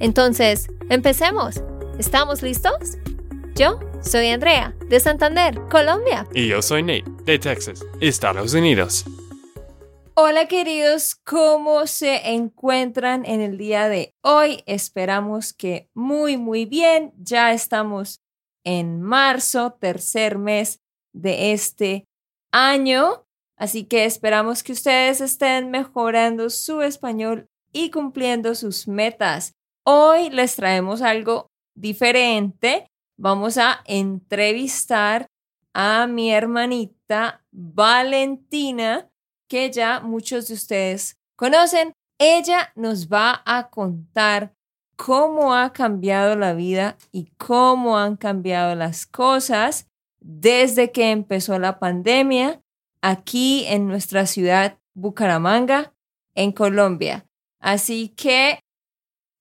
Entonces, empecemos. ¿Estamos listos? Yo soy Andrea, de Santander, Colombia. Y yo soy Nate, de Texas, Estados Unidos. Hola queridos, ¿cómo se encuentran en el día de hoy? Esperamos que muy, muy bien. Ya estamos en marzo, tercer mes de este año. Así que esperamos que ustedes estén mejorando su español y cumpliendo sus metas. Hoy les traemos algo diferente. Vamos a entrevistar a mi hermanita Valentina, que ya muchos de ustedes conocen. Ella nos va a contar cómo ha cambiado la vida y cómo han cambiado las cosas desde que empezó la pandemia aquí en nuestra ciudad Bucaramanga, en Colombia. Así que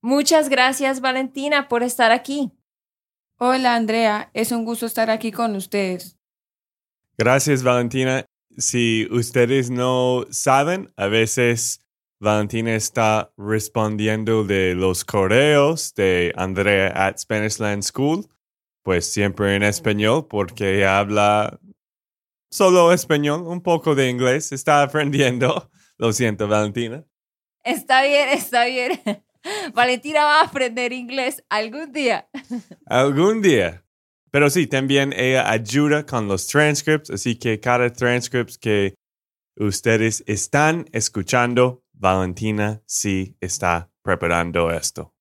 muchas gracias Valentina por estar aquí. Hola Andrea, es un gusto estar aquí con ustedes. Gracias Valentina. Si ustedes no saben, a veces Valentina está respondiendo de los correos de Andrea at Spanishland School pues siempre en español porque habla solo español, un poco de inglés, está aprendiendo. Lo siento, Valentina. Está bien, está bien. Valentina va a aprender inglés algún día. Algún día. Pero sí, también ella ayuda con los transcripts, así que cada transcript que ustedes están escuchando, Valentina sí está preparando esto.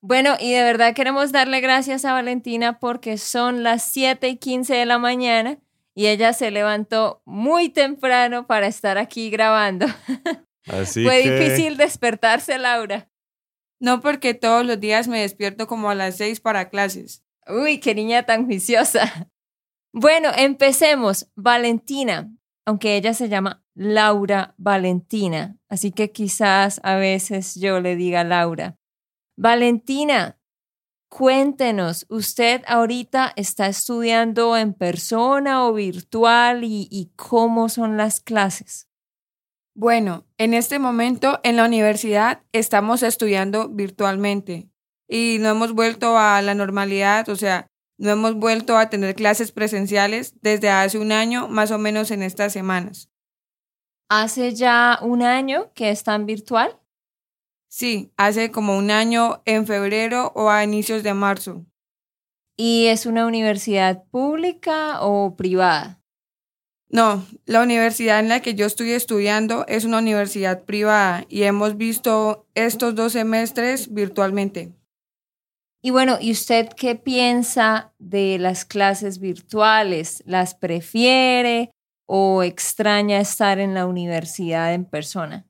Bueno, y de verdad queremos darle gracias a Valentina porque son las 7 y 15 de la mañana y ella se levantó muy temprano para estar aquí grabando. Así Fue difícil despertarse, Laura. No porque todos los días me despierto como a las 6 para clases. Uy, qué niña tan juiciosa. Bueno, empecemos. Valentina, aunque ella se llama Laura Valentina, así que quizás a veces yo le diga Laura. Valentina, cuéntenos, ¿usted ahorita está estudiando en persona o virtual y, cómo son las clases? Bueno, en este momento en la universidad estamos estudiando virtualmente y no hemos vuelto a la normalidad, o sea, no hemos vuelto a tener clases presenciales desde hace un año, más o menos en estas semanas. ¿Hace ya un año que están virtual? Sí, hace como un año en febrero o a inicios de marzo. ¿Y es una universidad pública o privada? No, la universidad en la que yo estoy estudiando es una universidad privada y hemos visto estos dos semestres virtualmente. Y bueno, ¿y usted qué piensa de las clases virtuales? ¿Las prefiere o extraña estar en la universidad en persona?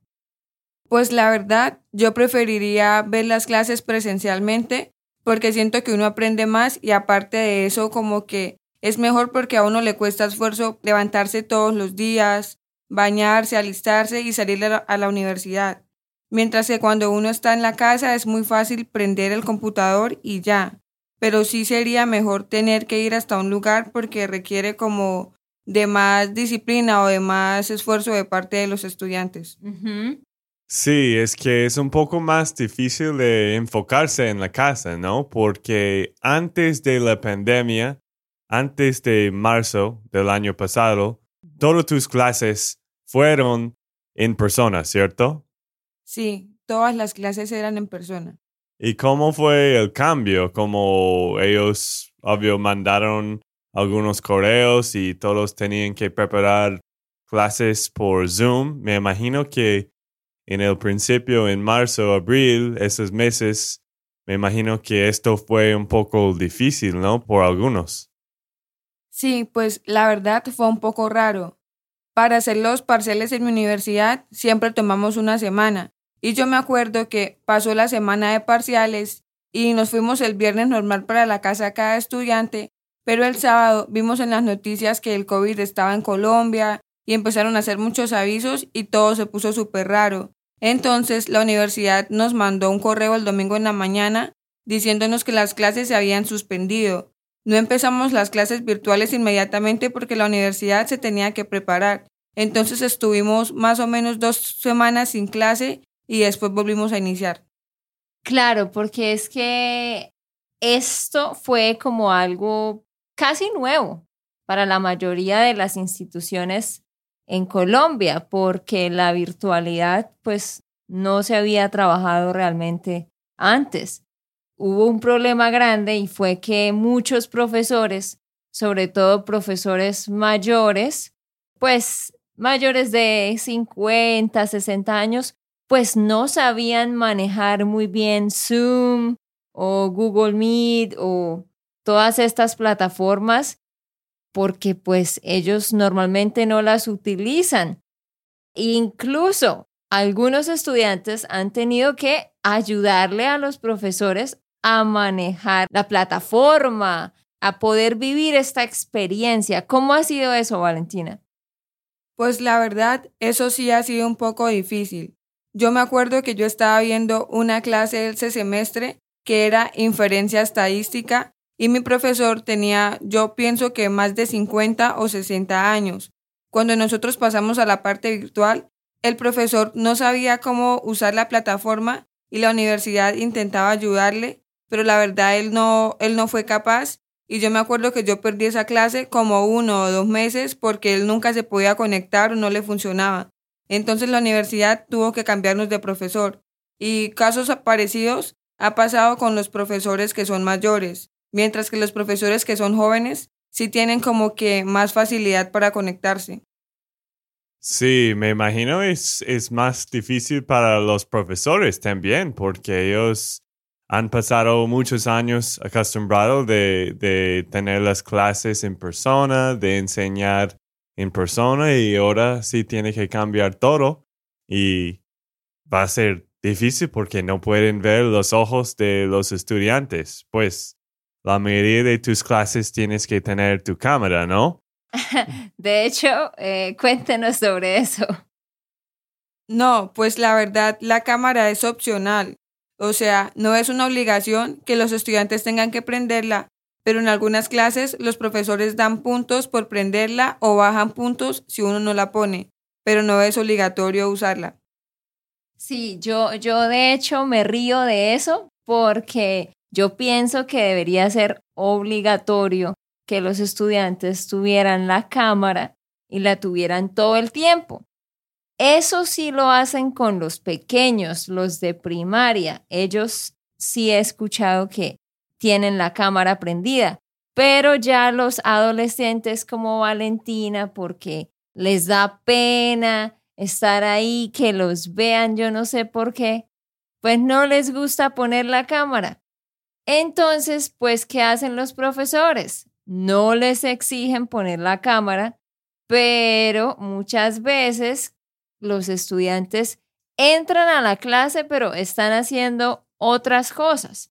Pues la verdad, yo preferiría ver las clases presencialmente porque siento que uno aprende más y aparte de eso como que es mejor porque a uno le cuesta esfuerzo levantarse todos los días, bañarse, alistarse y salir a la universidad. Mientras que cuando uno está en la casa es muy fácil prender el computador y ya. Pero sí sería mejor tener que ir hasta un lugar porque requiere como de más disciplina o de más esfuerzo de parte de los estudiantes. Sí, es que es un poco más difícil de enfocarse en la casa, ¿no? Porque antes de la pandemia, antes de marzo del año pasado, todas tus clases fueron en persona, ¿cierto? Sí, todas las clases eran en persona. ¿Y cómo fue el cambio? Como ellos, obvio, mandaron algunos correos y todos tenían que preparar clases por Zoom. Me imagino que en el principio, en marzo, abril, esos meses, me imagino que esto fue un poco difícil, ¿no? Por algunos. Sí, pues la verdad fue un poco raro. Para hacer los parceles en mi universidad siempre tomamos una semana Y yo me acuerdo que pasó la semana de parciales y nos fuimos el viernes normal para la casa de cada estudiante, pero el sábado vimos en las noticias que el COVID estaba en Colombia y empezaron a hacer muchos avisos y todo se puso súper raro. Entonces la universidad nos mandó un correo el domingo en la mañana diciéndonos que las clases se habían suspendido. No empezamos las clases virtuales inmediatamente porque la universidad se tenía que preparar. Entonces estuvimos más o menos dos semanas sin clase y después volvimos a iniciar. Claro, porque es que esto fue como algo casi nuevo para la mayoría de las instituciones en Colombia, porque la virtualidad pues no se había trabajado realmente antes. Hubo un problema grande y fue que muchos profesores, sobre todo profesores mayores, pues mayores de 50, 60 años, pues no sabían manejar muy bien Zoom o Google Meet o todas estas plataformas porque pues ellos normalmente no las utilizan. Incluso algunos estudiantes han tenido que ayudarle a los profesores a manejar la plataforma, a poder vivir esta experiencia. ¿Cómo ha sido eso, Valentina? Pues la verdad, eso sí ha sido un poco difícil. Yo me acuerdo que yo estaba viendo una clase ese semestre que era inferencia estadística y mi profesor tenía, yo pienso que más de 50 o 60 años. Cuando nosotros pasamos a la parte virtual, el profesor no sabía cómo usar la plataforma y la universidad intentaba ayudarle, pero la verdad él no, él no fue capaz y yo me acuerdo que yo perdí esa clase como uno o dos meses porque él nunca se podía conectar o no le funcionaba. Entonces la universidad tuvo que cambiarnos de profesor. Y casos parecidos ha pasado con los profesores que son mayores mientras que los profesores que son jóvenes sí tienen como que más facilidad para conectarse. Sí, me imagino es, es más difícil para los profesores también, porque ellos han pasado muchos años acostumbrados de, de tener las clases en persona, de enseñar en persona y ahora sí tiene que cambiar todo y va a ser difícil porque no pueden ver los ojos de los estudiantes. Pues la mayoría de tus clases tienes que tener tu cámara, ¿no? De hecho, eh, cuéntenos sobre eso. No, pues la verdad, la cámara es opcional. O sea, no es una obligación que los estudiantes tengan que prenderla, pero en algunas clases los profesores dan puntos por prenderla o bajan puntos si uno no la pone, pero no es obligatorio usarla. Sí, yo, yo de hecho me río de eso porque yo pienso que debería ser obligatorio que los estudiantes tuvieran la cámara y la tuvieran todo el tiempo. Eso sí lo hacen con los pequeños, los de primaria. Ellos sí he escuchado que tienen la cámara prendida, pero ya los adolescentes como Valentina, porque les da pena estar ahí, que los vean, yo no sé por qué, pues no les gusta poner la cámara. Entonces, pues, ¿qué hacen los profesores? No les exigen poner la cámara, pero muchas veces los estudiantes entran a la clase, pero están haciendo otras cosas.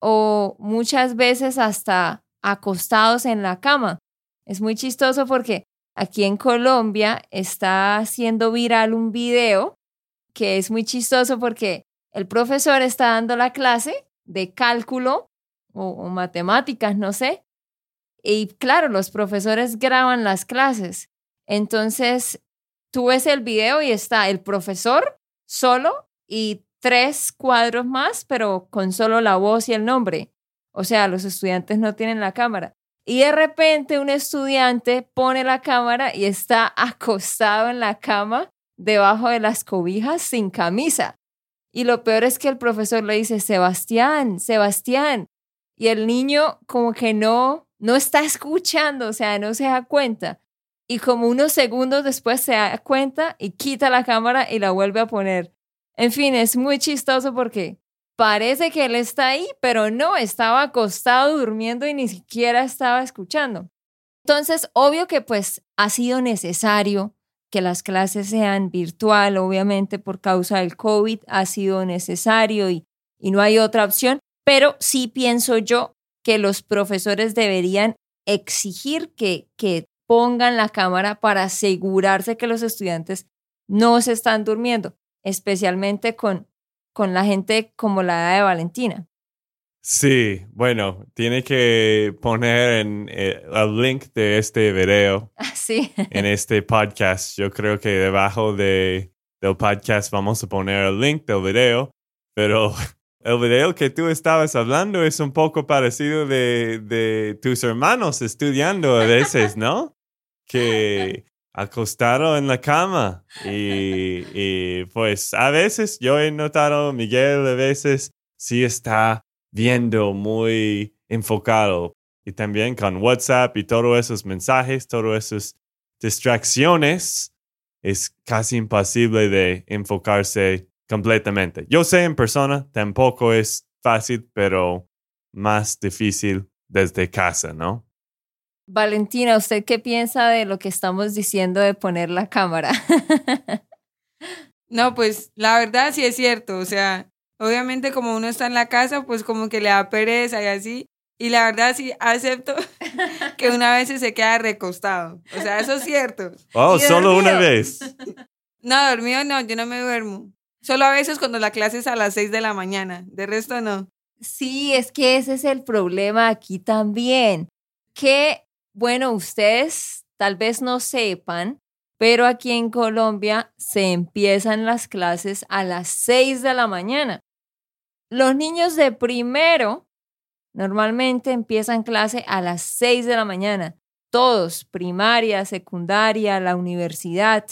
O muchas veces hasta acostados en la cama. Es muy chistoso porque aquí en Colombia está haciendo viral un video que es muy chistoso porque el profesor está dando la clase de cálculo o, matemáticas, no sé. Y claro, los profesores graban las clases. Entonces, tú ves el video y está el profesor solo y tres cuadros más, pero con solo la voz y el nombre. O sea, los estudiantes no tienen la cámara. Y de repente un estudiante pone la cámara y está acostado en la cama debajo de las cobijas sin camisa. Y lo peor es que el profesor le dice, Sebastián, Sebastián. Y el niño como que no, no está escuchando, o sea, no se da cuenta. Y como unos segundos después se da cuenta y quita la cámara y la vuelve a poner. En fin, es muy chistoso porque parece que él está ahí, pero no, estaba acostado durmiendo y ni siquiera estaba escuchando. Entonces, obvio que pues ha sido necesario que las clases sean virtual, obviamente por causa del COVID ha sido necesario y, y no hay otra opción, pero sí pienso yo que los profesores deberían exigir que, que pongan la cámara para asegurarse que los estudiantes no se están durmiendo, especialmente con, con la gente como la edad de Valentina. Sí, bueno, tiene que poner en, eh, el link de este video sí. en este podcast. Yo creo que debajo de, del podcast vamos a poner el link del video, pero el video que tú estabas hablando es un poco parecido de, de tus hermanos estudiando a veces, ¿no? Que acostaron en la cama y, y pues a veces yo he notado, Miguel a veces sí está viendo muy enfocado y también con WhatsApp y todos esos mensajes, todas esas distracciones, es casi imposible de enfocarse completamente. Yo sé en persona, tampoco es fácil, pero más difícil desde casa, ¿no? Valentina, ¿usted qué piensa de lo que estamos diciendo de poner la cámara? no, pues la verdad sí es cierto, o sea, Obviamente como uno está en la casa, pues como que le da pereza y así. Y la verdad sí acepto que una vez se queda recostado. O sea, eso es cierto. Oh, solo una vez. No, dormido no, yo no me duermo. Solo a veces cuando la clase es a las 6 de la mañana. De resto no. Sí, es que ese es el problema aquí también. Que, bueno, ustedes tal vez no sepan, pero aquí en Colombia se empiezan las clases a las 6 de la mañana. Los niños de primero normalmente empiezan clase a las 6 de la mañana. Todos, primaria, secundaria, la universidad.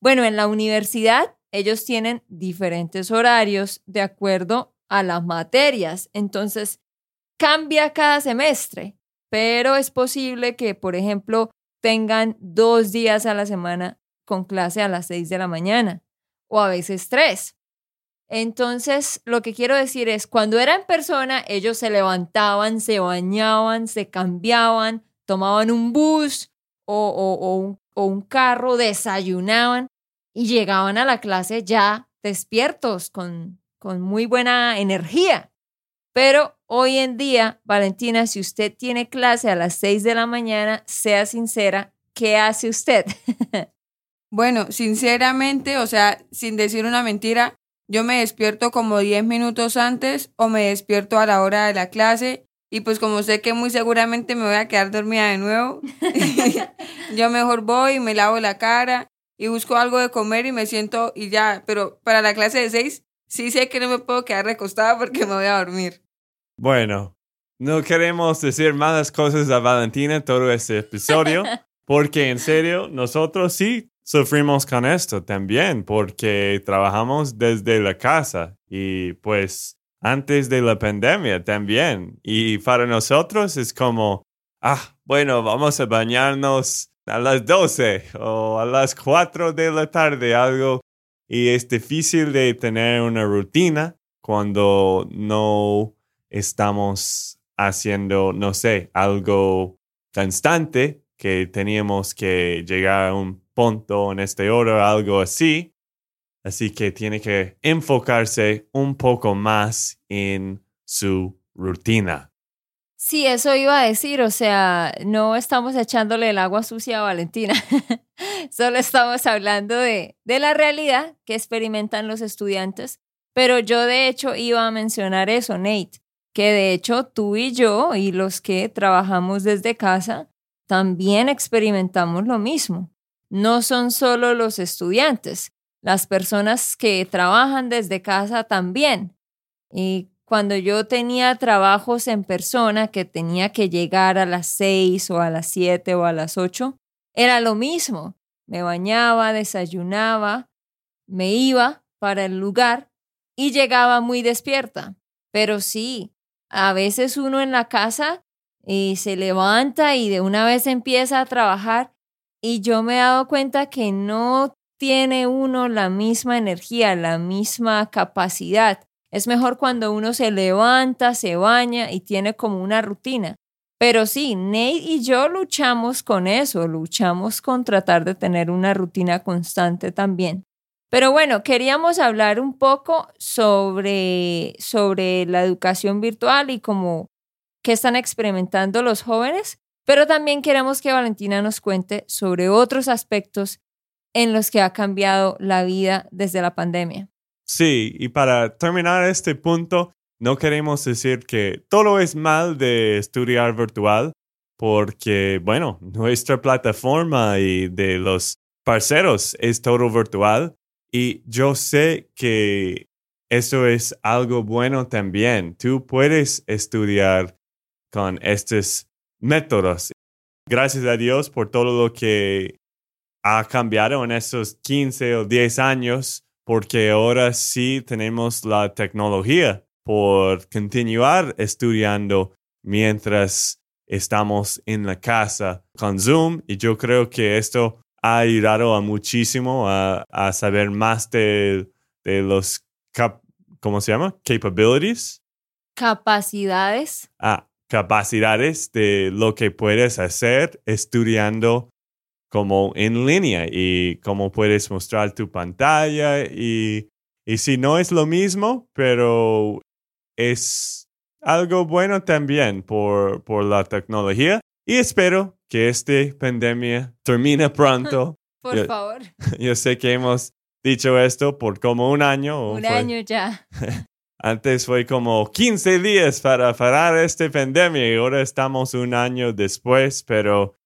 Bueno, en la universidad ellos tienen diferentes horarios de acuerdo a las materias. Entonces, cambia cada semestre, pero es posible que, por ejemplo, tengan dos días a la semana con clase a las 6 de la mañana o a veces tres. Entonces, lo que quiero decir es, cuando era en persona, ellos se levantaban, se bañaban, se cambiaban, tomaban un bus o, un, carro, desayunaban y llegaban a la clase ya despiertos, con, con muy buena energía. Pero hoy en día, Valentina, si usted tiene clase a las 6 de la mañana, sea sincera, ¿qué hace usted? bueno, sinceramente, o sea, sin decir una mentira, yo me despierto como 10 minutos antes o me despierto a la hora de la clase y pues como sé que muy seguramente me voy a quedar dormida de nuevo, yo mejor voy me lavo la cara y busco algo de comer y me siento y ya, pero para la clase de 6 sí sé que no me puedo quedar recostada porque me voy a dormir. Bueno, no queremos decir malas cosas a Valentina todo este episodio, porque en serio, nosotros sí sufrimos con esto también porque trabajamos desde la casa y pues antes de la pandemia también. Y para nosotros es como, ah, bueno, vamos a bañarnos a las 12 o a las 4 de la tarde, algo. Y es difícil de tener una rutina cuando no estamos haciendo, no sé, algo constante que teníamos que llegar a un punto en este oro, algo así. Así que tiene que enfocarse un poco más en su rutina. Sí, eso iba a decir, o sea, no estamos echándole el agua sucia a Valentina, solo estamos hablando de, de la realidad que experimentan los estudiantes, pero yo de hecho iba a mencionar eso, Nate, que de hecho tú y yo y los que trabajamos desde casa también experimentamos lo mismo no son solo los estudiantes, las personas que trabajan desde casa también. Y cuando yo tenía trabajos en persona que tenía que llegar a las seis o a las siete o a las ocho, era lo mismo. Me bañaba, desayunaba, me iba para el lugar y llegaba muy despierta. Pero sí, a veces uno en la casa y eh, se levanta y de una vez empieza a trabajar y yo me he dado cuenta que no tiene uno la misma energía, la misma capacidad. Es mejor cuando uno se levanta, se baña y tiene como una rutina. Pero sí, Nate y yo luchamos con eso, luchamos con tratar de tener una rutina constante también. Pero bueno, queríamos hablar un poco sobre, sobre la educación virtual y cómo qué están experimentando los jóvenes, pero también queremos que Valentina nos cuente sobre otros aspectos en los que ha cambiado la vida desde la pandemia. Sí, y para terminar este punto, no queremos decir que todo es mal de estudiar virtual, porque, bueno, nuestra plataforma y de los parceros es todo virtual. Y yo sé que eso es algo bueno también. Tú puedes estudiar con estos métodos. Gracias a Dios por todo lo que ha cambiado en esos 15 o 10 años, porque ahora sí tenemos la tecnología por continuar estudiando mientras estamos en la casa con Zoom y yo creo que esto ha ayudado a muchísimo a, saber más de, los, ¿cómo se llama? Capabilities. Capacidades. Ah, capacidades de lo que puedes hacer estudiando como en línea y cómo puedes mostrar tu pantalla y, y si no es lo mismo, pero es algo bueno también por, por la tecnología y espero que esta pandemia termine pronto. por favor. Yo sé que hemos dicho esto por como un año. Un año ya. Antes fue como 15 días para parar esta pandemia y ahora estamos un año después, pero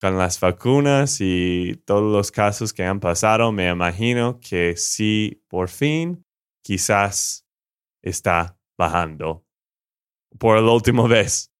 con las vacunas y todos los casos que han pasado, me imagino que sí, por fin, quizás está bajando por la última vez.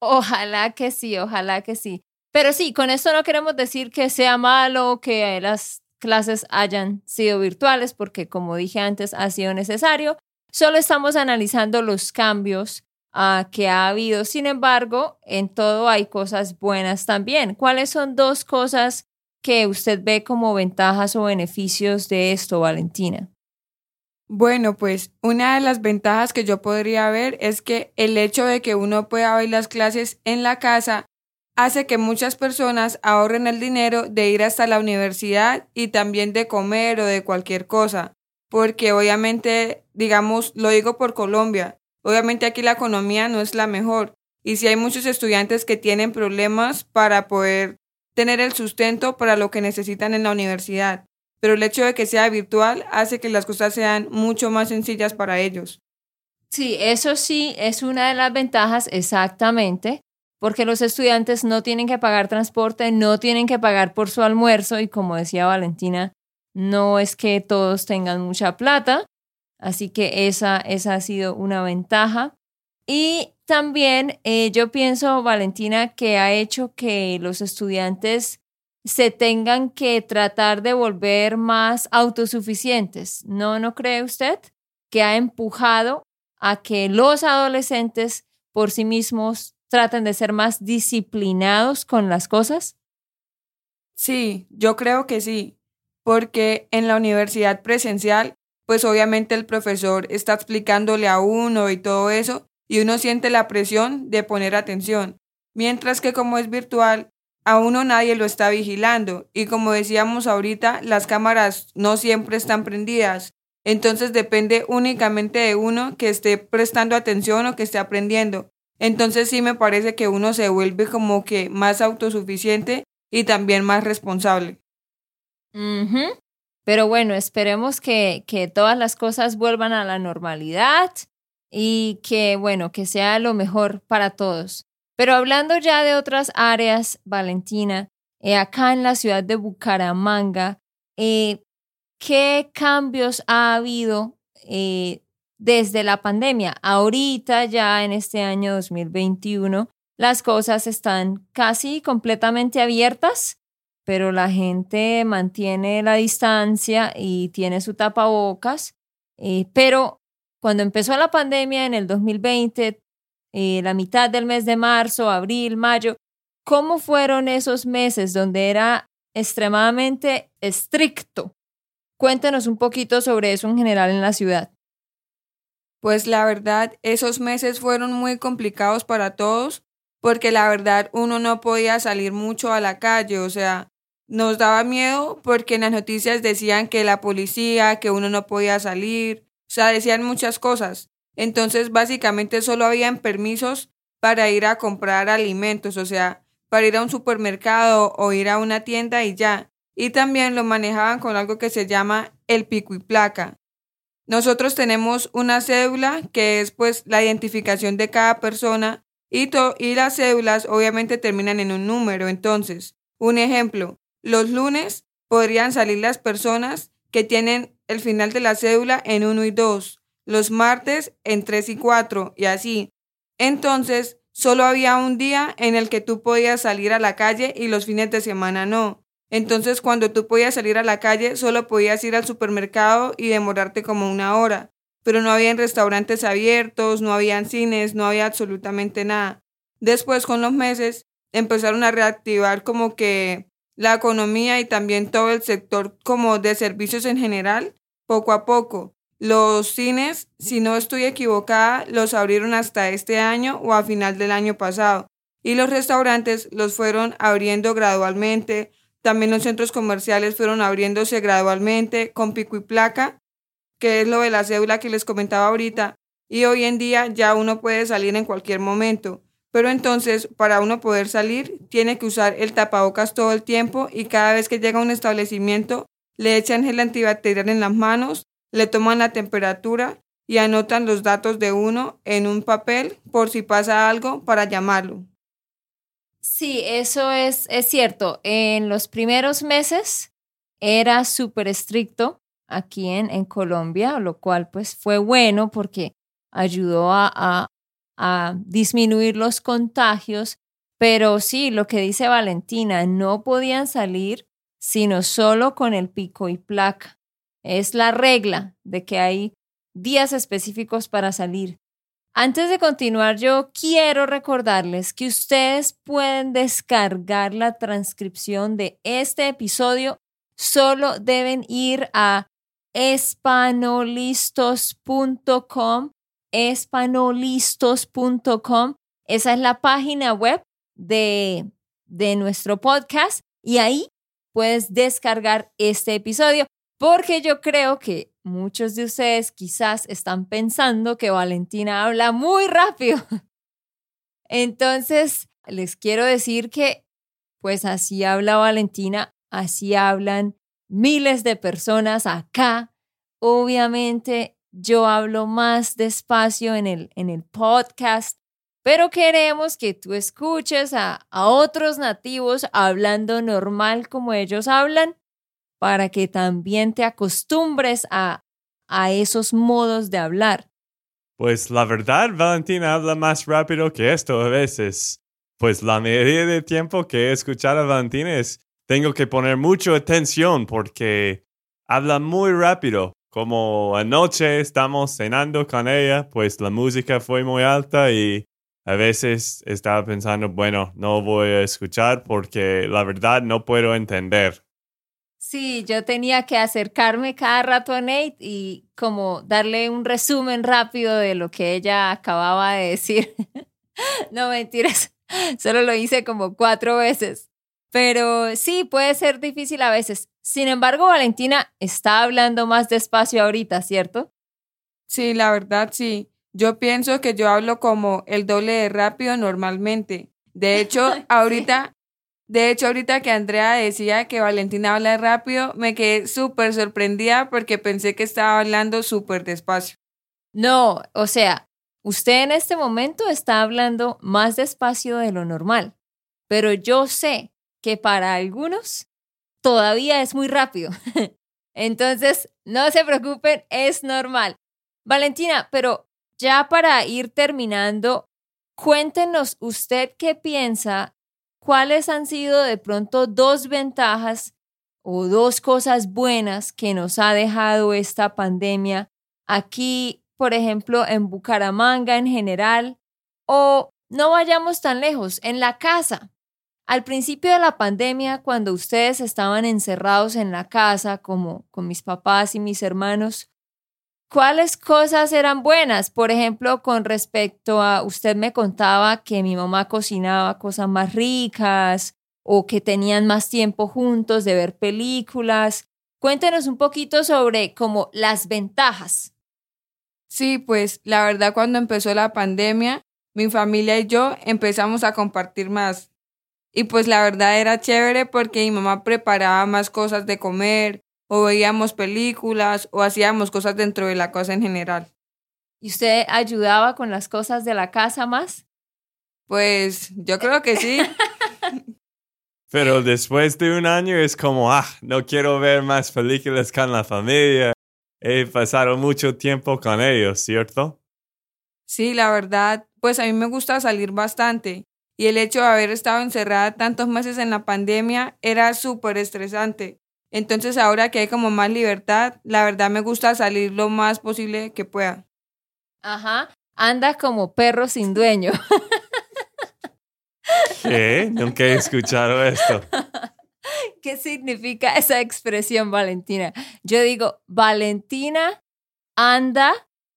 Ojalá que sí, ojalá que sí. Pero sí, con esto no queremos decir que sea malo que las clases hayan sido virtuales, porque como dije antes, ha sido necesario. Solo estamos analizando los cambios uh, que ha habido. Sin embargo, en todo hay cosas buenas también. ¿Cuáles son dos cosas que usted ve como ventajas o beneficios de esto, Valentina? Bueno, pues una de las ventajas que yo podría ver es que el hecho de que uno pueda ver las clases en la casa hace que muchas personas ahorren el dinero de ir hasta la universidad y también de comer o de cualquier cosa, porque obviamente, digamos, lo digo por Colombia, obviamente aquí la economía no es la mejor y si hay muchos estudiantes que tienen problemas para poder tener el sustento para lo que necesitan en la universidad pero el hecho de que sea virtual hace que las cosas sean mucho más sencillas para ellos. Sí, eso sí es una de las ventajas exactamente, porque los estudiantes no tienen que pagar transporte, no tienen que pagar por su almuerzo y como decía Valentina, no es que todos tengan mucha plata, así que esa, esa ha sido una ventaja. Y también eh, yo pienso, Valentina, que ha hecho que los estudiantes se tengan que tratar de volver más autosuficientes. ¿No, no cree usted? Que ha empujado a que los adolescentes por sí mismos traten de ser más disciplinados con las cosas? Sí, yo creo que sí, porque en la universidad presencial, pues obviamente el profesor está explicándole a uno y todo eso, y uno siente la presión de poner atención, mientras que como es virtual, a uno nadie lo está vigilando y como decíamos ahorita, las cámaras no siempre están prendidas. Entonces depende únicamente de uno que esté prestando atención o que esté aprendiendo. Entonces sí me parece que uno se vuelve como que más autosuficiente y también más responsable. Pero bueno, esperemos que, que todas las cosas vuelvan a la normalidad y que, bueno, que sea lo mejor para todos. Pero hablando ya de otras áreas, Valentina, eh, acá en la ciudad de Bucaramanga, eh, ¿qué cambios ha habido eh, desde la pandemia? Ahorita, ya en este año 2021, las cosas están casi completamente abiertas, pero la gente mantiene la distancia y tiene su tapabocas. pero cuando empezó la pandemia en el 2020, eh, la mitad del mes de marzo, abril, mayo. ¿Cómo fueron esos meses donde era extremadamente estricto? Cuéntenos un poquito sobre eso en general en la ciudad. Pues la verdad, esos meses fueron muy complicados para todos porque la verdad uno no podía salir mucho a la calle, o sea, nos daba miedo porque en las noticias decían que la policía, que uno no podía salir, o sea, decían muchas cosas. Entonces, básicamente solo habían permisos para ir a comprar alimentos, o sea, para ir a un supermercado o ir a una tienda y ya. Y también lo manejaban con algo que se llama el pico y placa. Nosotros tenemos una cédula que es pues la identificación de cada persona y, y las cédulas obviamente terminan en un número. Entonces, un ejemplo, los lunes podrían salir las personas que tienen el final de la cédula en 1 y 2, los martes en 3 y 4 y así. Entonces, solo había un día en el que tú podías salir a la calle y los fines de semana no. Entonces, cuando tú podías salir a la calle, solo podías ir al supermercado y demorarte como una hora. Pero no habían restaurantes abiertos, no habían cines, no había absolutamente nada. Después, con los meses, empezaron a reactivar como que la economía y también todo el sector como de servicios en general, poco a poco. Los cines, si no estoy equivocada, los abrieron hasta este año o a final del año pasado. Y los restaurantes los fueron abriendo gradualmente. También los centros comerciales fueron abriéndose gradualmente con pico y placa, que es lo de la cédula que les comentaba ahorita. Y hoy en día ya uno puede salir en cualquier momento. Pero entonces, para uno poder salir, tiene que usar el tapabocas todo el tiempo y cada vez que llega a un establecimiento, le echan gel antibacterial en las manos, le toman la temperatura y anotan los datos de uno en un papel por si pasa algo para llamarlo. Sí, eso es, es cierto. En los primeros meses era súper estricto aquí en, en Colombia, lo cual pues fue bueno porque ayudó a, a disminuir los contagios, pero sí, lo que dice Valentina, no podían salir sino solo con el pico y placa. Es la regla de que hay días específicos para salir. Antes de continuar, yo quiero recordarles que ustedes pueden descargar la transcripción de este episodio. Solo deben ir a espanolistos.com espanolistos.com. Esa es la página web de, de nuestro podcast y ahí puedes descargar este episodio porque yo creo que muchos de ustedes quizás están pensando que Valentina habla muy rápido. Entonces, les quiero decir que pues así habla Valentina, así hablan miles de personas acá. Obviamente yo hablo más despacio en el, en el podcast, pero queremos que tú escuches a, a otros nativos hablando normal como ellos hablan para que también te acostumbres a, a esos modos de hablar. Pues la verdad, Valentina habla más rápido que esto a veces. Pues la mayoría del tiempo que he a Valentina es, tengo que poner mucha atención porque habla muy rápido como anoche estamos cenando con ella, pues la música fue muy alta y a veces estaba pensando, bueno, no voy a escuchar porque la verdad no puedo entender. Sí, yo tenía que acercarme cada rato a Nate y como darle un resumen rápido de lo que ella acababa de decir. no mentiras, solo lo hice como cuatro veces. Pero sí, puede ser difícil a veces. Sin embargo, Valentina está hablando más despacio ahorita, ¿cierto? Sí, la verdad sí. Yo pienso que yo hablo como el doble de rápido normalmente. De hecho, ahorita, de hecho, ahorita que Andrea decía que Valentina habla rápido, me quedé súper sorprendida porque pensé que estaba hablando súper despacio. No, o sea, usted en este momento está hablando más despacio de lo normal, pero yo sé que para algunos todavía es muy rápido. Entonces, no se preocupen, es normal. Valentina, pero ya para ir terminando, cuéntenos usted qué piensa, cuáles han sido de pronto dos ventajas o dos cosas buenas que nos ha dejado esta pandemia aquí, por ejemplo, en Bucaramanga en general, o no vayamos tan lejos, en la casa. Al principio de la pandemia, cuando ustedes estaban encerrados en la casa, como con mis papás y mis hermanos, ¿cuáles cosas eran buenas? Por ejemplo, con respecto a, usted me contaba que mi mamá cocinaba cosas más ricas o que tenían más tiempo juntos de ver películas. Cuéntenos un poquito sobre como las ventajas. Sí, pues la verdad cuando empezó la pandemia, mi familia y yo empezamos a compartir más. Y pues la verdad era chévere porque mi mamá preparaba más cosas de comer, o veíamos películas, o hacíamos cosas dentro de la casa en general. ¿Y usted ayudaba con las cosas de la casa más? Pues yo creo que sí. Pero después de un año es como, ah, no quiero ver más películas con la familia. He pasado mucho tiempo con ellos, ¿cierto? Sí, la verdad, pues a mí me gusta salir bastante. Y el hecho de haber estado encerrada tantos meses en la pandemia era súper estresante. Entonces ahora que hay como más libertad, la verdad me gusta salir lo más posible que pueda. Ajá, anda como perro sin dueño. ¿Qué? Nunca he escuchado esto. ¿Qué significa esa expresión, Valentina? Yo digo, Valentina anda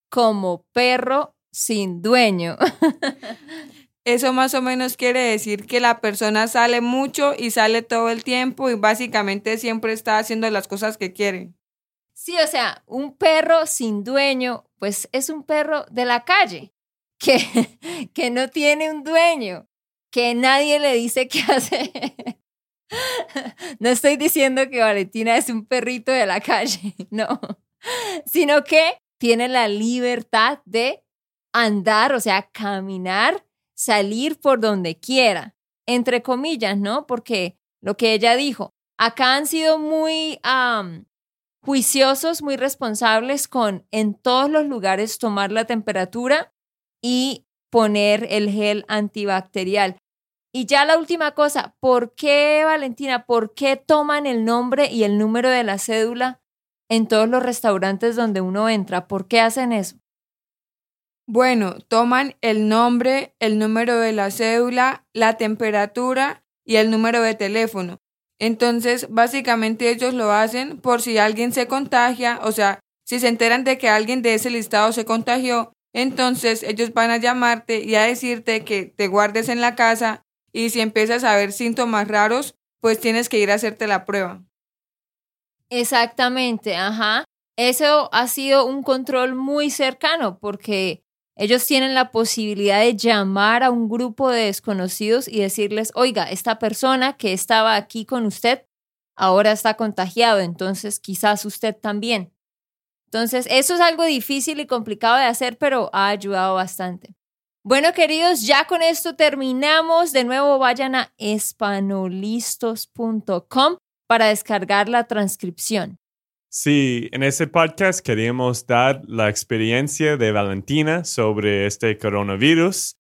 como perro sin dueño. Eso más o menos quiere decir que la persona sale mucho y sale todo el tiempo y básicamente siempre está haciendo las cosas que quiere. Sí, o sea, un perro sin dueño, pues es un perro de la calle, que, que no tiene un dueño, que nadie le dice qué hacer. No estoy diciendo que Valentina es un perrito de la calle, no, sino que tiene la libertad de andar, o sea, caminar, salir por donde quiera, entre comillas, ¿no? Porque lo que ella dijo, acá han sido muy juiciosos, muy responsables con en todos los lugares tomar la temperatura y poner el gel antibacterial. Y ya la última cosa, ¿por qué, Valentina, por qué toman el nombre y el número de la cédula en todos los restaurantes donde uno entra? ¿Por qué hacen eso? Bueno, toman el nombre, el número de la cédula, la temperatura y el número de teléfono. Entonces, básicamente ellos lo hacen por si alguien se contagia, o sea, si se enteran de que alguien de ese listado se contagió, entonces ellos van a llamarte y a decirte que te guardes en la casa y si empiezas a ver síntomas raros, pues tienes que ir a hacerte la prueba. Exactamente, ajá. Eso ha sido un control muy cercano porque ellos tienen la posibilidad de llamar a un grupo de desconocidos y decirles, oiga, esta persona que estaba aquí con usted ahora está contagiado, entonces quizás usted también. Entonces, eso es algo difícil y complicado de hacer, pero ha ayudado bastante. Bueno, queridos, ya con esto terminamos. De nuevo, vayan a espanolistos.com para descargar la transcripción. Sí, en ese podcast queríamos dar la experiencia de Valentina sobre este coronavirus.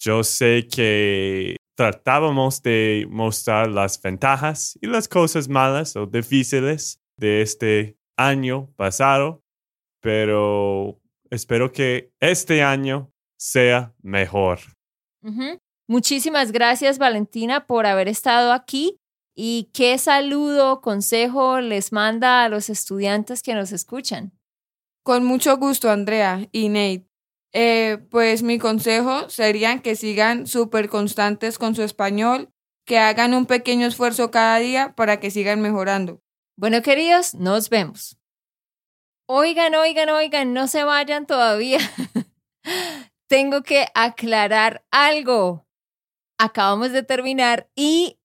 Yo sé que tratábamos de mostrar las ventajas y las cosas malas o difíciles de este año pasado, pero espero que este año sea mejor. Muchísimas gracias, Valentina, por haber estado aquí ¿Y qué saludo, consejo les manda a los estudiantes que nos escuchan? Con mucho gusto, Andrea y Nate. Eh, pues mi consejo sería que sigan súper constantes con su español, que hagan un pequeño esfuerzo cada día para que sigan mejorando. Bueno, queridos, nos vemos. Oigan, oigan, oigan, no se vayan todavía. Tengo que aclarar algo. Acabamos de terminar y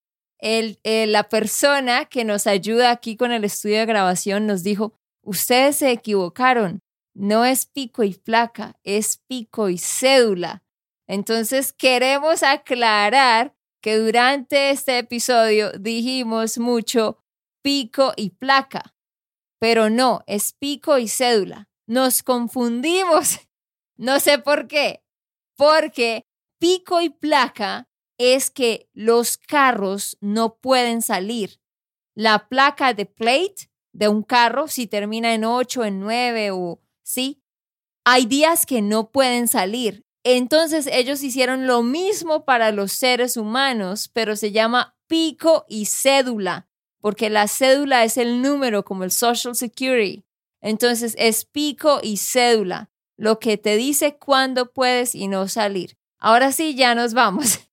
eh, la persona que nos ayuda aquí con el estudio de grabación nos dijo, ustedes se equivocaron, no es pico y placa, es pico y cédula. Entonces queremos aclarar que durante este episodio dijimos mucho pico y placa, pero no, es pico y cédula. Nos confundimos, no sé por qué, porque pico y placa es que los carros no pueden salir. La placa de plate de un carro, si termina en 8, en 9 o sí, hay días que no pueden salir. Entonces ellos hicieron lo mismo para los seres humanos, pero se llama pico y cédula, porque la cédula es el número como el Social Security. Entonces es pico y cédula, lo que te dice cuándo puedes y no salir. Ahora sí, ya nos vamos.